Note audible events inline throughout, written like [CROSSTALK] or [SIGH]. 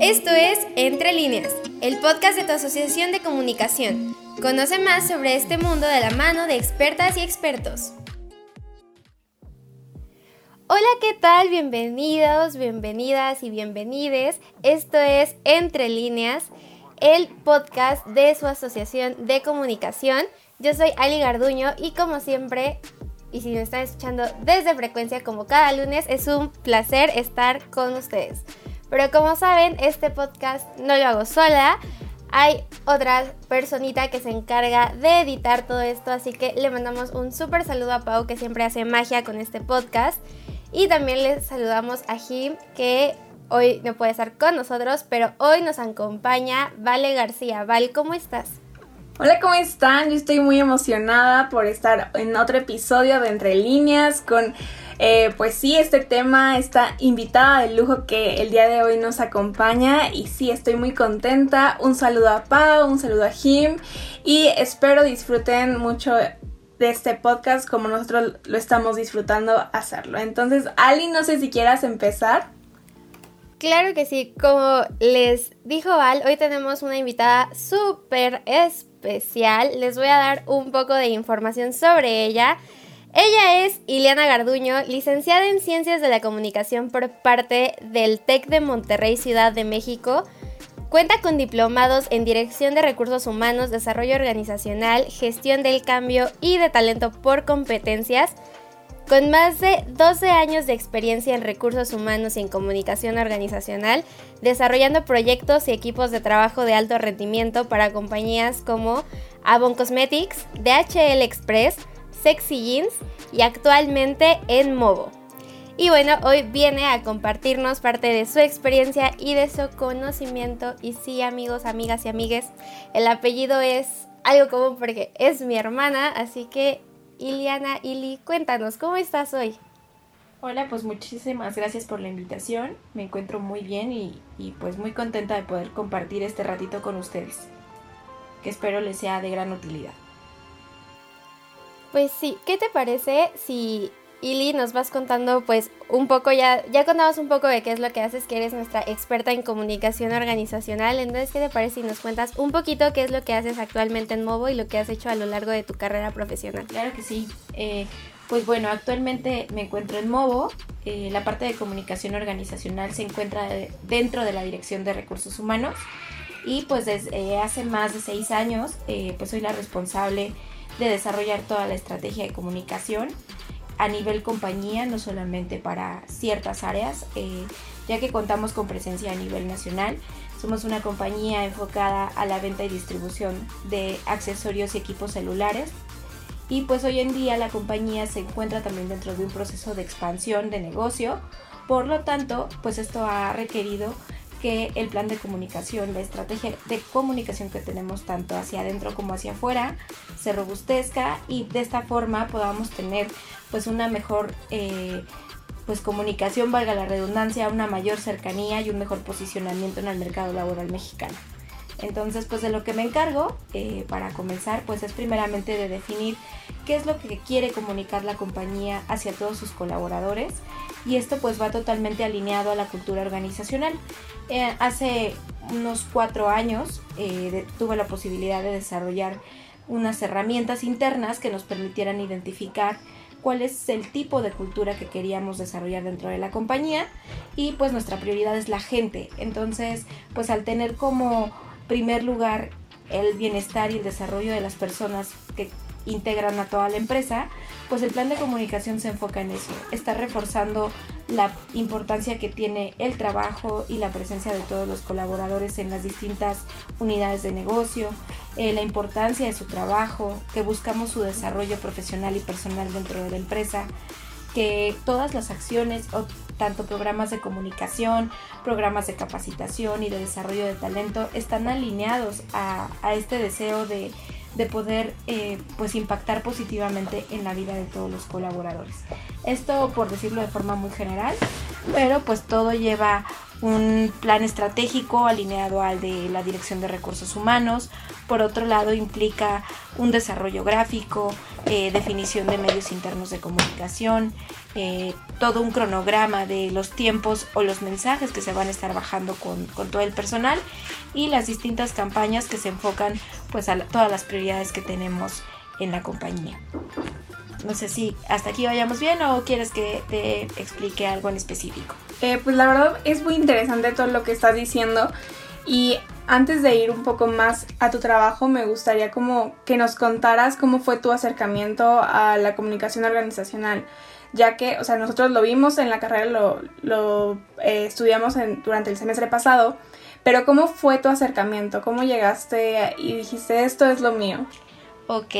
Esto es Entre líneas, el podcast de tu asociación de comunicación. Conoce más sobre este mundo de la mano de expertas y expertos. Hola, ¿qué tal? Bienvenidos, bienvenidas y bienvenides. Esto es Entre líneas, el podcast de su asociación de comunicación. Yo soy Ali Garduño y como siempre, y si me están escuchando desde frecuencia como cada lunes, es un placer estar con ustedes. Pero como saben, este podcast no lo hago sola. Hay otra personita que se encarga de editar todo esto, así que le mandamos un súper saludo a Pau que siempre hace magia con este podcast. Y también le saludamos a Jim que hoy no puede estar con nosotros, pero hoy nos acompaña Vale García. Val, ¿cómo estás? Hola, ¿cómo están? Yo estoy muy emocionada por estar en otro episodio de Entre Líneas con eh, pues sí, este tema, está invitada de lujo que el día de hoy nos acompaña y sí, estoy muy contenta. Un saludo a Pau, un saludo a Jim y espero disfruten mucho de este podcast como nosotros lo estamos disfrutando hacerlo. Entonces, Ali, no sé si quieras empezar. Claro que sí, como les dijo Val, hoy tenemos una invitada súper especial. Les voy a dar un poco de información sobre ella. Ella es Ileana Garduño, licenciada en Ciencias de la Comunicación por parte del TEC de Monterrey, Ciudad de México. Cuenta con diplomados en Dirección de Recursos Humanos, Desarrollo Organizacional, Gestión del Cambio y de Talento por competencias. Con más de 12 años de experiencia en recursos humanos y en comunicación organizacional, desarrollando proyectos y equipos de trabajo de alto rendimiento para compañías como Avon Cosmetics, DHL Express, Sexy Jeans y actualmente en Movo. Y bueno, hoy viene a compartirnos parte de su experiencia y de su conocimiento. Y sí, amigos, amigas y amigues, el apellido es algo común porque es mi hermana, así que Iliana, Ili, cuéntanos, ¿cómo estás hoy? Hola, pues muchísimas gracias por la invitación. Me encuentro muy bien y, y, pues muy contenta de poder compartir este ratito con ustedes, que espero les sea de gran utilidad. Pues sí, ¿qué te parece si Ili nos vas contando pues un poco ya, ya contamos un poco de qué es lo que haces, que eres nuestra experta en comunicación organizacional, entonces ¿qué te parece si nos cuentas un poquito qué es lo que haces actualmente en Movo y lo que has hecho a lo largo de tu carrera profesional? Claro que sí, eh, pues bueno, actualmente me encuentro en Movo, eh, la parte de comunicación organizacional se encuentra dentro de la Dirección de Recursos Humanos. Y pues desde hace más de seis años eh, pues soy la responsable de desarrollar toda la estrategia de comunicación a nivel compañía, no solamente para ciertas áreas, eh, ya que contamos con presencia a nivel nacional. Somos una compañía enfocada a la venta y distribución de accesorios y equipos celulares. Y pues hoy en día la compañía se encuentra también dentro de un proceso de expansión de negocio. Por lo tanto, pues esto ha requerido que el plan de comunicación, la estrategia de comunicación que tenemos tanto hacia adentro como hacia afuera, se robustezca y de esta forma podamos tener pues una mejor eh, pues comunicación, valga la redundancia, una mayor cercanía y un mejor posicionamiento en el mercado laboral mexicano. Entonces, pues de lo que me encargo, eh, para comenzar, pues es primeramente de definir qué es lo que quiere comunicar la compañía hacia todos sus colaboradores y esto pues va totalmente alineado a la cultura organizacional. Eh, hace unos cuatro años eh, tuve la posibilidad de desarrollar unas herramientas internas que nos permitieran identificar cuál es el tipo de cultura que queríamos desarrollar dentro de la compañía y pues nuestra prioridad es la gente. Entonces, pues al tener como primer lugar el bienestar y el desarrollo de las personas que integran a toda la empresa, pues el plan de comunicación se enfoca en eso, está reforzando la importancia que tiene el trabajo y la presencia de todos los colaboradores en las distintas unidades de negocio, eh, la importancia de su trabajo, que buscamos su desarrollo profesional y personal dentro de la empresa, que todas las acciones tanto programas de comunicación, programas de capacitación y de desarrollo de talento están alineados a, este deseo de, poder eh, pues impactar positivamente en la vida de todos los colaboradores. Esto por decirlo de forma muy general, pero pues todo lleva un plan estratégico alineado al de la Dirección de Recursos Humanos. Por otro lado, implica un desarrollo gráfico, eh, definición de medios internos de comunicación, eh, todo un cronograma de los tiempos o los mensajes que se van a estar bajando con, todo el personal y las distintas campañas que se enfocan pues a todas las prioridades que tenemos en la compañía. No sé si hasta aquí vayamos bien o quieres que te explique algo en específico. Eh, pues la verdad es muy interesante todo lo que estás diciendo y antes de ir un poco más a tu trabajo me gustaría como que nos contaras cómo fue tu acercamiento a la comunicación organizacional ya que, o sea, nosotros lo vimos en la carrera, lo, eh, estudiamos durante el semestre pasado, pero ¿cómo fue tu acercamiento? ¿Cómo llegaste y dijiste esto es lo mío? Ok,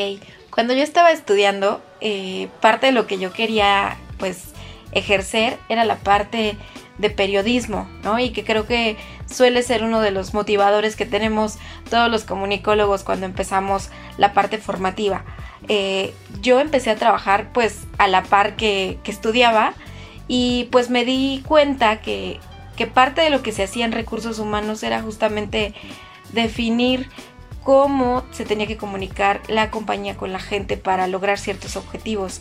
cuando yo estaba estudiando, eh, parte de lo que yo quería, pues, ejercer era la parte de periodismo, ¿no? Y que creo que suele ser uno de los motivadores que tenemos todos los comunicólogos cuando empezamos la parte formativa. Eh, yo empecé a trabajar pues a la par que, estudiaba y pues me di cuenta que, que parte de lo que se hacía en recursos humanos era justamente definir cómo se tenía que comunicar la compañía con la gente para lograr ciertos objetivos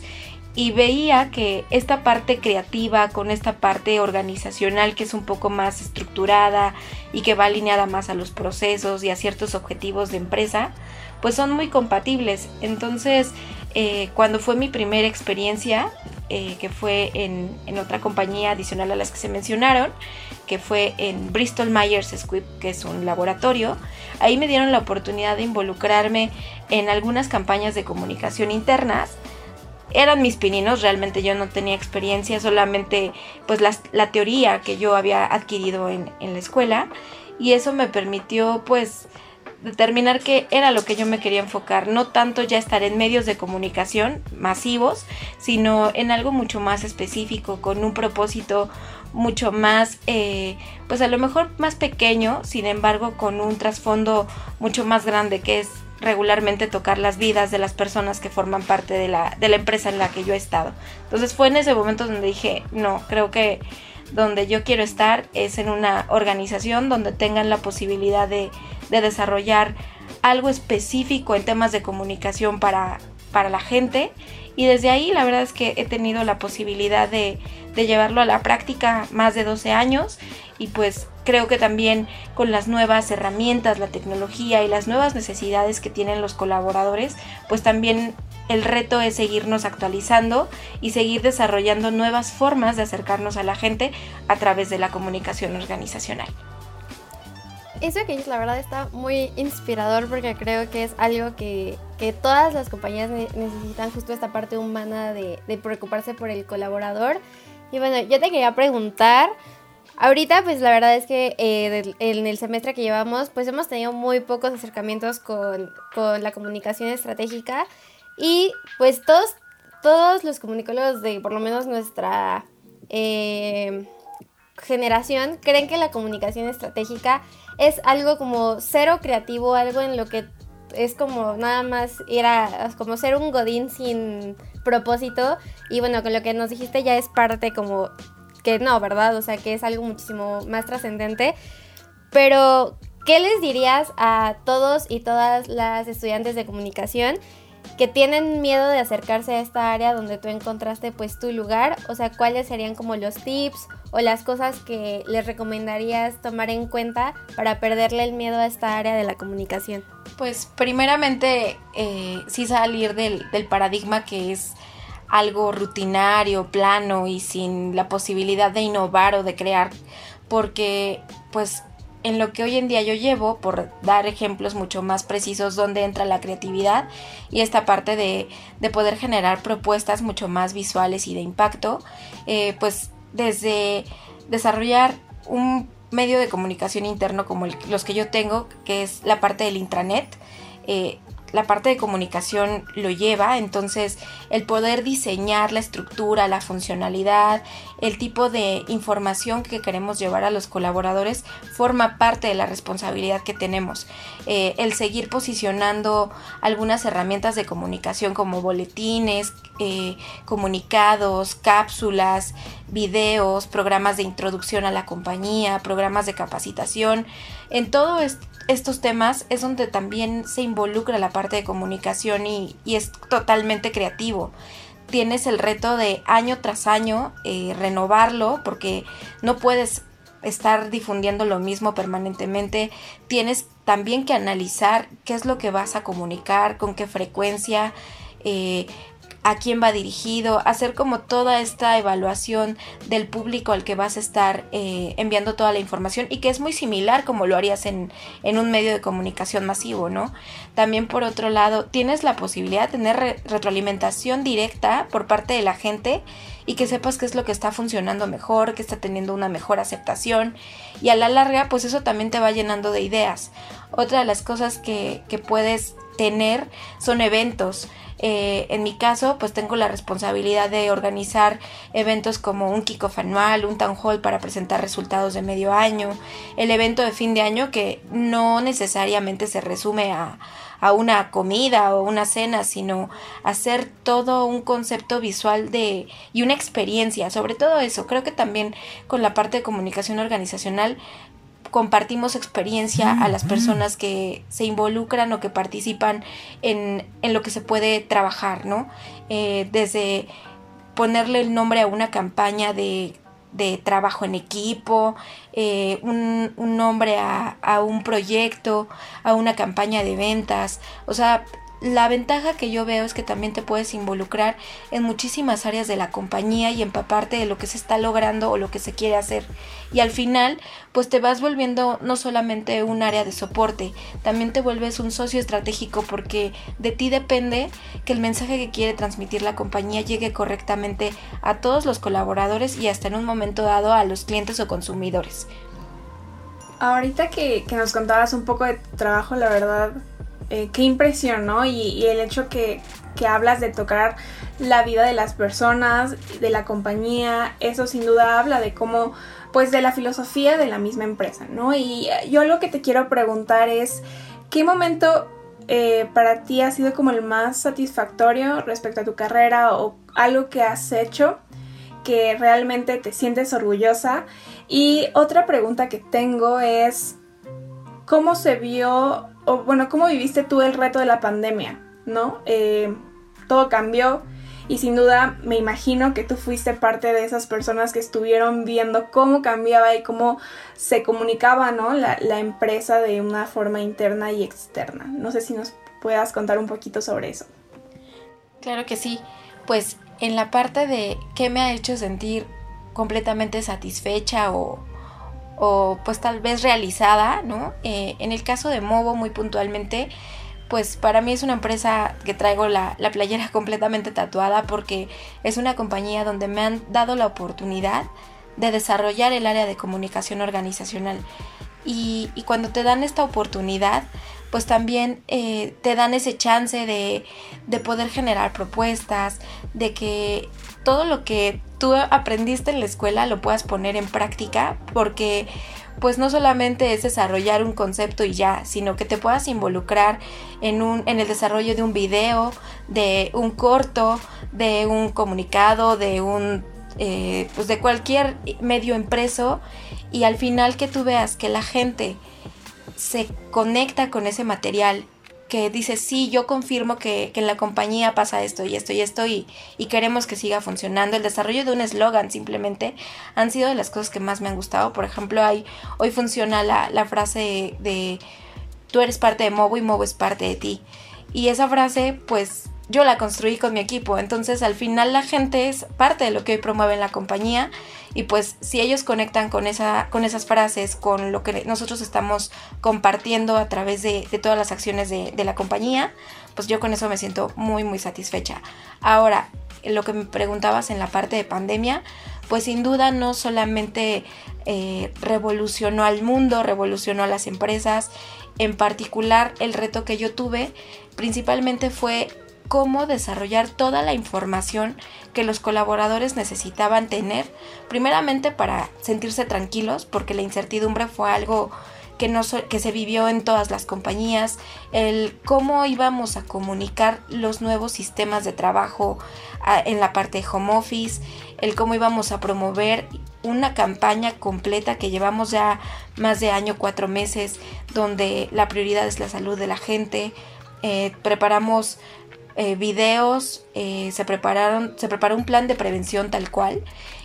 y veía que esta parte creativa con esta parte organizacional que es un poco más estructurada y que va alineada más a los procesos y a ciertos objetivos de empresa, pues son muy compatibles. Entonces, eh, cuando fue mi primera experiencia, eh, que fue en, en, otra compañía adicional a las que se mencionaron, que fue en Bristol Myers Squibb, que es un laboratorio, ahí me dieron la oportunidad de involucrarme en algunas campañas de comunicación internas. Eran mis pininos, realmente yo no tenía experiencia, solamente pues la, teoría que yo había adquirido en, en, la escuela. Y eso me permitió pues determinar qué era lo que yo me quería enfocar, no tanto ya estar en medios de comunicación masivos, sino en algo mucho más específico, con un propósito mucho más, eh, pues a lo mejor más pequeño, sin embargo con un trasfondo mucho más grande que es regularmente tocar las vidas de las personas que forman parte de la, de la empresa en la que yo he estado. Entonces fue en ese momento donde dije, no, creo que donde yo quiero estar es en una organización donde tengan la posibilidad de, de desarrollar algo específico en temas de comunicación para, la gente. Y desde ahí la verdad es que he tenido la posibilidad de, de, llevarlo a la práctica más de 12 años. Y pues creo que también con las nuevas herramientas, la tecnología y las nuevas necesidades que tienen los colaboradores, pues también el reto es seguirnos actualizando y seguir desarrollando nuevas formas de acercarnos a la gente a través de la comunicación organizacional. Eso que es la verdad está muy inspirador porque creo que es algo que, todas las compañías necesitan justo esta parte humana de, preocuparse por el colaborador. Y bueno, yo te quería preguntar, Ahorita, pues la verdad es que eh, en el semestre que llevamos, pues hemos tenido muy pocos acercamientos con, la comunicación estratégica y pues todos, todos los comunicólogos de por lo menos nuestra eh, generación creen que la comunicación estratégica es algo como cero creativo, algo en lo que es como nada más era como ser un godín sin propósito y bueno, con lo que nos dijiste ya es parte como que no, ¿verdad? O sea, que es algo muchísimo más trascendente. Pero, ¿qué les dirías a todos y todas las estudiantes de comunicación que tienen miedo de acercarse a esta área donde tú encontraste pues tu lugar? O sea, ¿cuáles serían como los tips o las cosas que les recomendarías tomar en cuenta para perderle el miedo a esta área de la comunicación? Pues primeramente eh, sí salir del, del paradigma que es algo rutinario, plano y sin la posibilidad de innovar o de crear, porque pues en lo que hoy en día yo llevo, por dar ejemplos mucho más precisos donde entra la creatividad y esta parte de, poder generar propuestas mucho más visuales y de impacto, eh, pues desde desarrollar un medio de comunicación interno como los que yo tengo, que es la parte del intranet, eh, la parte de comunicación lo lleva, entonces el poder diseñar la estructura, la funcionalidad, el tipo de información que queremos llevar a los colaboradores forma parte de la responsabilidad que tenemos. Eh, el seguir posicionando algunas herramientas de comunicación como boletines, eh, comunicados, cápsulas, videos, programas de introducción a la compañía, programas de capacitación. En todos estos temas es donde también se involucra la parte de comunicación y, es totalmente creativo. Tienes el reto de año tras año eh, renovarlo porque no puedes estar difundiendo lo mismo permanentemente, tienes también que analizar qué es lo que vas a comunicar, con qué frecuencia, eh, a quién va dirigido, hacer como toda esta evaluación del público al que vas a estar eh, enviando toda la información y que es muy similar como lo harías en, en, un medio de comunicación masivo, ¿no? También por otro lado, tienes la posibilidad de tener retroalimentación directa por parte de la gente y que sepas qué es lo que está funcionando mejor, que está teniendo una mejor aceptación y a la larga pues eso también te va llenando de ideas. Otra de las cosas que, que puedes tener son eventos. Eh, en mi caso, pues tengo la responsabilidad de organizar eventos como un kickoff anual, un town hall para presentar resultados de medio año, el evento de fin de año que no necesariamente se resume a, a una comida o una cena, sino hacer todo un concepto visual de y una experiencia, sobre todo eso. Creo que también con la parte de comunicación organizacional compartimos experiencia a las personas que se involucran o que participan en, en lo que se puede trabajar, ¿no? Eh, desde ponerle el nombre a una campaña de, de trabajo en equipo, eh, un, un, nombre a, a un proyecto, a una campaña de ventas, o sea, la ventaja que yo veo es que también te puedes involucrar en muchísimas áreas de la compañía y empaparte de lo que se está logrando o lo que se quiere hacer. Y al final, pues te vas volviendo no solamente un área de soporte, también te vuelves un socio estratégico porque de ti depende que el mensaje que quiere transmitir la compañía llegue correctamente a todos los colaboradores y hasta en un momento dado a los clientes o consumidores. Ahorita que, que nos contabas un poco de tu trabajo, la verdad eh, qué impresión, ¿no? Y, el hecho que, que, hablas de tocar la vida de las personas, de la compañía, eso sin duda habla de cómo, pues de la filosofía de la misma empresa, ¿no? Y eh, yo lo que te quiero preguntar es, ¿qué momento eh, para ti ha sido como el más satisfactorio respecto a tu carrera o algo que has hecho que realmente te sientes orgullosa? Y otra pregunta que tengo es, ¿cómo se vio o bueno, ¿cómo viviste tú el reto de la pandemia? ¿No? Eh, todo cambió y sin duda me imagino que tú fuiste parte de esas personas que estuvieron viendo cómo cambiaba y cómo se comunicaba, ¿no? La, la empresa de una forma interna y externa. No sé si nos puedas contar un poquito sobre eso. Claro que sí. Pues en la parte de qué me ha hecho sentir completamente satisfecha o, o pues tal vez realizada, ¿no? Eh, en el caso de Movo, muy puntualmente, pues para mí es una empresa que traigo la, la, playera [LAUGHS] completamente tatuada porque es una compañía donde me han dado la oportunidad de desarrollar el área de comunicación organizacional. Y, y cuando te dan esta oportunidad, pues también eh, te dan ese chance de, de poder generar propuestas, de que todo lo que tú aprendiste en la escuela lo puedas poner en práctica porque pues no solamente es desarrollar un concepto y ya, sino que te puedas involucrar en, un, en el desarrollo de un video, de un corto, de un comunicado, de un eh, pues de cualquier medio impreso y al final que tú veas que la gente se conecta con ese material que dice, sí, yo confirmo que, en la compañía pasa esto y esto y esto y, queremos que siga funcionando. El desarrollo de un eslogan simplemente han sido de las cosas que más me han gustado. Por ejemplo, hay, hoy funciona la, la frase de tú eres parte de Movo y Movo es parte de ti. Y esa frase, pues yo la construí con mi equipo. Entonces al final la gente es parte de lo que hoy promueve en la compañía y pues si ellos conectan con, esa, con esas frases, con lo que nosotros estamos compartiendo a través de, todas las acciones de, la compañía, pues yo con eso me siento muy muy satisfecha. Ahora, lo que me preguntabas en la parte de pandemia, pues sin duda no solamente eh, revolucionó al mundo, revolucionó a las empresas, en particular el reto que yo tuve principalmente fue cómo desarrollar toda la información que los colaboradores necesitaban tener, primeramente para sentirse tranquilos, porque la incertidumbre fue algo que, no, que se vivió en todas las compañías, el cómo íbamos a comunicar los nuevos sistemas de trabajo en la parte de home office, el cómo íbamos a promover una campaña completa que llevamos ya más de año, cuatro meses, donde la prioridad es la salud de la gente. Eh, preparamos eh, videos, eh, se prepararon, se preparó un plan de prevención tal cual,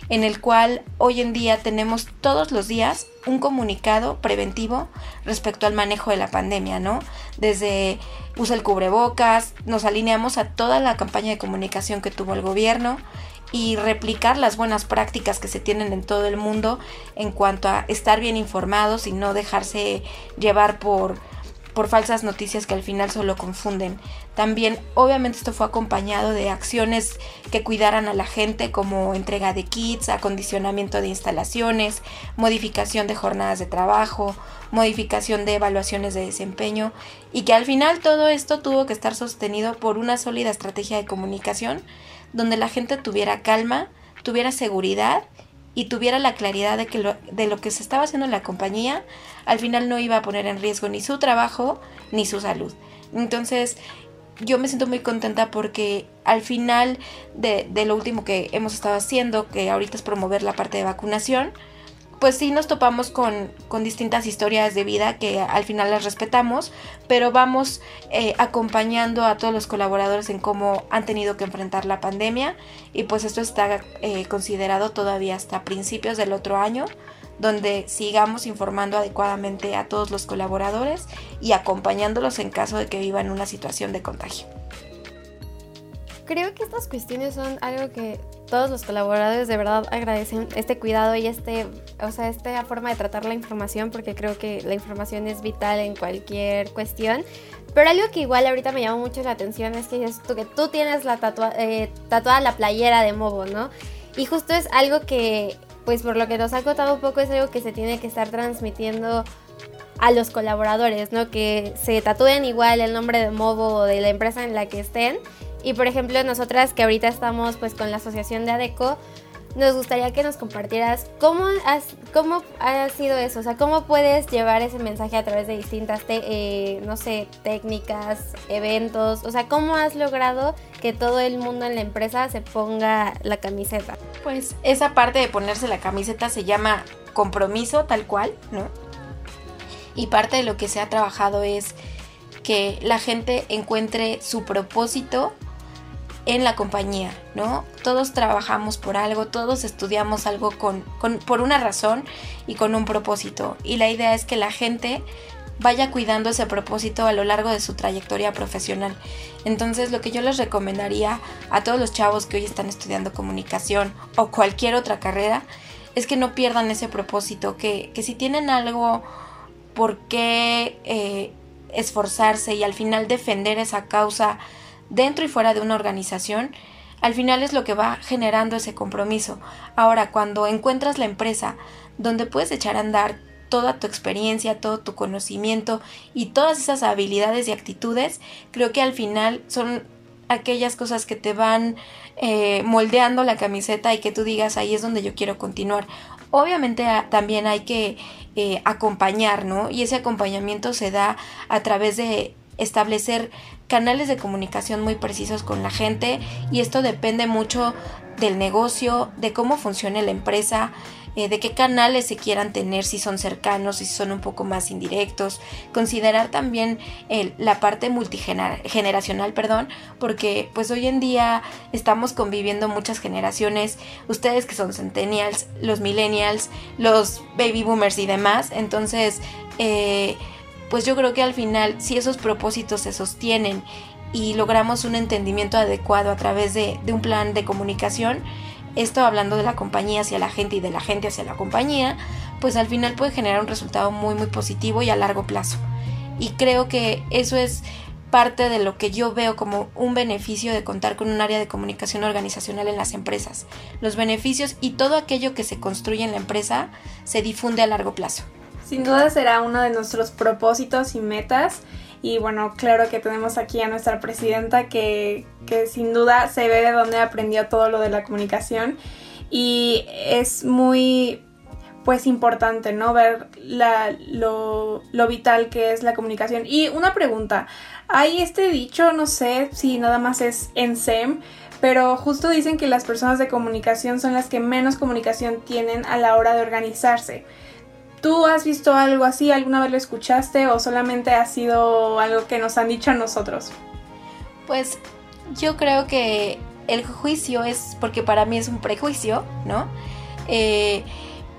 en el cual hoy en día tenemos todos los días un comunicado preventivo respecto al manejo de la pandemia, ¿no? Desde usa el cubrebocas, nos alineamos a toda la campaña de comunicación que tuvo el gobierno, y replicar las buenas prácticas que se tienen en todo el mundo en cuanto a estar bien informados y no dejarse llevar por, por falsas noticias que al final solo confunden. También obviamente esto fue acompañado de acciones que cuidaran a la gente como entrega de kits, acondicionamiento de instalaciones, modificación de jornadas de trabajo, modificación de evaluaciones de desempeño y que al final todo esto tuvo que estar sostenido por una sólida estrategia de comunicación donde la gente tuviera calma, tuviera seguridad y tuviera la claridad de que lo, de lo que se estaba haciendo en la compañía al final no iba a poner en riesgo ni su trabajo ni su salud. Entonces yo me siento muy contenta porque al final de, de lo último que hemos estado haciendo, que ahorita es promover la parte de vacunación, pues sí nos topamos con, distintas historias de vida que al final las respetamos, pero vamos eh, acompañando a todos los colaboradores en cómo han tenido que enfrentar la pandemia y pues esto está eh, considerado todavía hasta principios del otro año donde sigamos informando adecuadamente a todos los colaboradores y acompañándolos en caso de que vivan una situación de contagio. Creo que estas cuestiones son algo que todos los colaboradores de verdad agradecen este cuidado y este, o sea, esta forma de tratar la información porque creo que la información es vital en cualquier cuestión. Pero algo que igual ahorita me llamó mucho la atención es que tú, que tú tienes la eh, tatuada la playera de Mobo, ¿no? Y justo es algo que, pues por lo que nos ha contado un poco, es algo que se tiene que estar transmitiendo a los colaboradores, ¿no? Que se tatúen igual el nombre de Mobo o de la empresa en la que estén y por ejemplo, nosotras que ahorita estamos pues con la asociación de ADECO, nos gustaría que nos compartieras cómo, has, cómo ha sido eso, o sea, cómo puedes llevar ese mensaje a través de distintas, eh, no sé, técnicas, eventos, o sea, cómo has logrado que todo el mundo en la empresa se ponga la camiseta. Pues esa parte de ponerse la camiseta se llama compromiso tal cual, ¿no? Y parte de lo que se ha trabajado es que la gente encuentre su propósito en la compañía, ¿no? Todos trabajamos por algo, todos estudiamos algo con, por una razón y con un propósito. Y la idea es que la gente vaya cuidando ese propósito a lo largo de su trayectoria profesional. Entonces lo que yo les recomendaría a todos los chavos que hoy están estudiando comunicación o cualquier otra carrera es que no pierdan ese propósito, que, si tienen algo por qué eh, esforzarse y al final defender esa causa dentro y fuera de una organización, al final es lo que va generando ese compromiso. Ahora, cuando encuentras la empresa donde puedes echar a andar toda tu experiencia, todo tu conocimiento y todas esas habilidades y actitudes, creo que al final son aquellas cosas que te van eh, moldeando la camiseta y que tú digas ahí es donde yo quiero continuar. Obviamente ah, también hay que eh, acompañar, ¿no? Y ese acompañamiento se da a través de establecer canales de comunicación muy precisos con la gente y esto depende mucho del negocio, de cómo funcione la empresa, eh, de qué canales se quieran tener, si son cercanos, si son un poco más indirectos. Considerar también la parte multigeneracional, perdón, porque pues hoy en día estamos conviviendo muchas generaciones, ustedes que son centennials, los millennials, los baby boomers y demás, entonces... Eh, pues yo creo que al final, si esos propósitos se sostienen y logramos un entendimiento adecuado a través de, un plan de comunicación, esto hablando de la compañía hacia la gente y de la gente hacia la compañía, pues al final puede generar un resultado muy muy positivo y a largo plazo. Y creo que eso es parte de lo que yo veo como un beneficio de contar con un área de comunicación organizacional en las empresas. Los beneficios y todo aquello que se construye en la empresa se difunde a largo plazo. Sin duda será uno de nuestros propósitos y metas y bueno, claro que tenemos aquí a nuestra presidenta que, sin duda se ve de dónde aprendió todo lo de la comunicación y es muy pues importante, ¿no? Ver lo, lo vital que es la comunicación. Y una pregunta, hay este dicho, no sé si nada más es en SEM, pero justo dicen que las personas de comunicación son las que menos comunicación tienen a la hora de organizarse. ¿Tú has visto algo así? ¿Alguna vez lo escuchaste o solamente ha sido algo que nos han dicho a nosotros? Pues yo creo que el juicio es, porque para mí es un prejuicio, ¿no? Eh,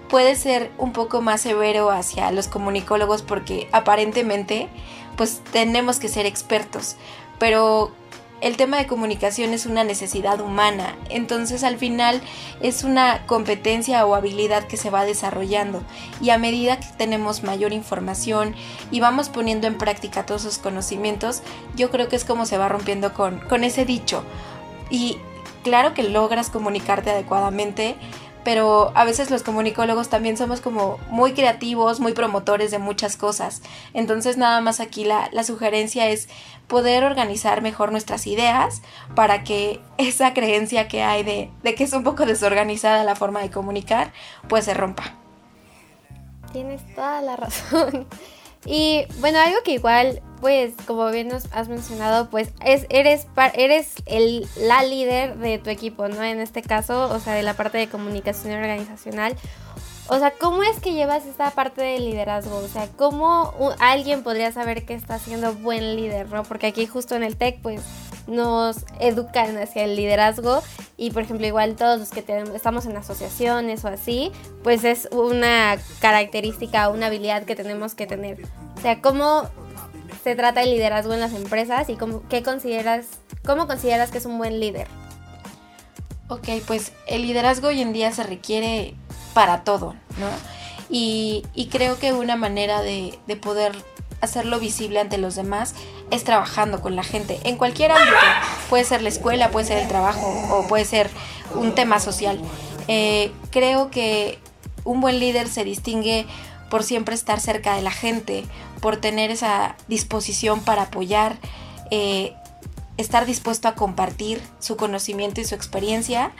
puede ser un poco más severo hacia los comunicólogos porque aparentemente pues tenemos que ser expertos, pero el tema de comunicación es una necesidad humana, entonces al final es una competencia o habilidad que se va desarrollando y a medida que tenemos mayor información y vamos poniendo en práctica todos esos conocimientos, yo creo que es como se va rompiendo con, con ese dicho. Y claro que logras comunicarte adecuadamente, pero a veces los comunicólogos también somos como muy creativos, muy promotores de muchas cosas. Entonces nada más aquí la, sugerencia es poder organizar mejor nuestras ideas para que [LAUGHS] esa creencia que hay de, de que es un poco desorganizada la forma de comunicar, pues se rompa. Tienes toda la razón. [LAUGHS] Y bueno, algo que igual, pues, como bien nos has mencionado, pues es, eres, eres el, la líder de tu equipo, ¿no? En este caso, o sea, de la parte de comunicación organizacional. O sea, ¿cómo es que llevas esta parte de liderazgo? O sea, ¿cómo alguien podría saber que está siendo buen líder, ¿no? Porque aquí justo en el TEC, pues, nos educan hacia el liderazgo y por ejemplo igual todos los que tenemos, estamos en asociaciones o así, pues es una característica, una habilidad que tenemos que tener. O sea, ¿cómo se trata el liderazgo en las empresas y cómo, qué consideras, cómo consideras que es un buen líder? Ok, pues el liderazgo hoy en día se requiere para todo, ¿no? Y, creo que una manera de, de poder hacerlo visible ante los demás es trabajando con la gente en cualquier ámbito. Puede ser la escuela, puede ser el trabajo o puede ser un tema social. Eh, creo que un buen líder se distingue por siempre estar cerca de la gente, por tener esa disposición para apoyar, eh, estar dispuesto a compartir su conocimiento y su experiencia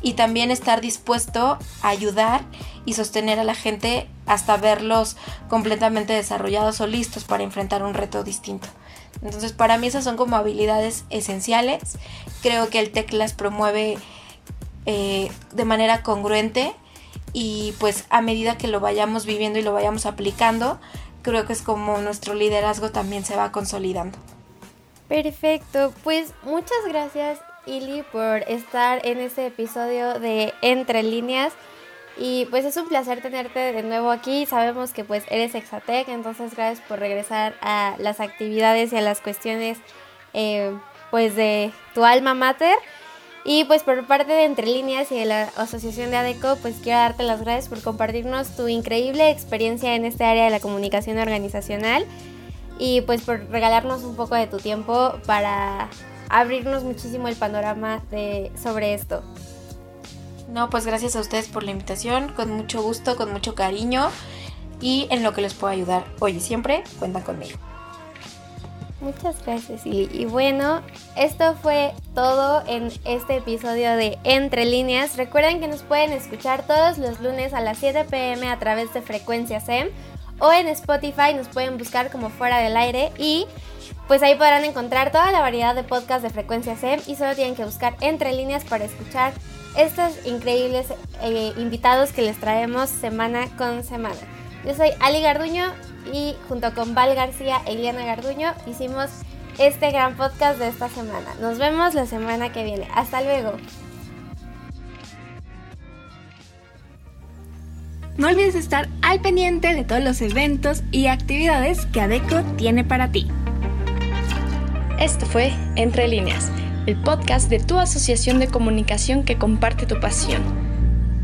y también estar dispuesto a ayudar y sostener a la gente hasta verlos completamente desarrollados o listos para enfrentar un reto distinto. Entonces para mí esas son como habilidades esenciales. Creo que el TEC las promueve eh, de manera congruente y pues a medida que lo vayamos viviendo y lo vayamos aplicando, creo que es como nuestro liderazgo también se va consolidando. Perfecto, pues muchas gracias Ili por estar en este episodio de Entre líneas. Y pues es un placer tenerte de nuevo aquí. Sabemos que pues eres Exatec, entonces gracias por regresar a las actividades y a las cuestiones eh, pues de tu alma mater. Y pues por parte de Entre Líneas y de la Asociación de ADECO, pues quiero darte las gracias por compartirnos tu increíble experiencia en este área de la comunicación organizacional y pues por regalarnos un poco de tu tiempo para abrirnos muchísimo el panorama de, sobre esto. No, pues gracias a ustedes por la invitación, con mucho gusto, con mucho cariño y en lo que les puedo ayudar hoy y siempre, cuentan conmigo. Muchas gracias, Y bueno, esto fue todo en este episodio de Entre Líneas. Recuerden que nos pueden escuchar todos los lunes a las 7 pm a través de Frecuencia SEM o en Spotify nos pueden buscar como fuera del aire y pues ahí podrán encontrar toda la variedad de podcasts de Frecuencia SEM y solo tienen que buscar Entre Líneas para escuchar estos increíbles eh, invitados que les traemos semana con semana. Yo soy Ali Garduño y junto con Val García e Eliana Garduño hicimos este gran podcast de esta semana. Nos vemos la semana que viene. Hasta luego. No olvides estar al pendiente de todos los eventos y actividades que ADECO tiene para ti. Esto fue Entre Líneas el podcast de tu asociación de comunicación que comparte tu pasión.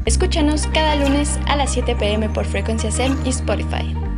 Escúchanos cada lunes a las 7 pm por Frecuencia SEM y Spotify.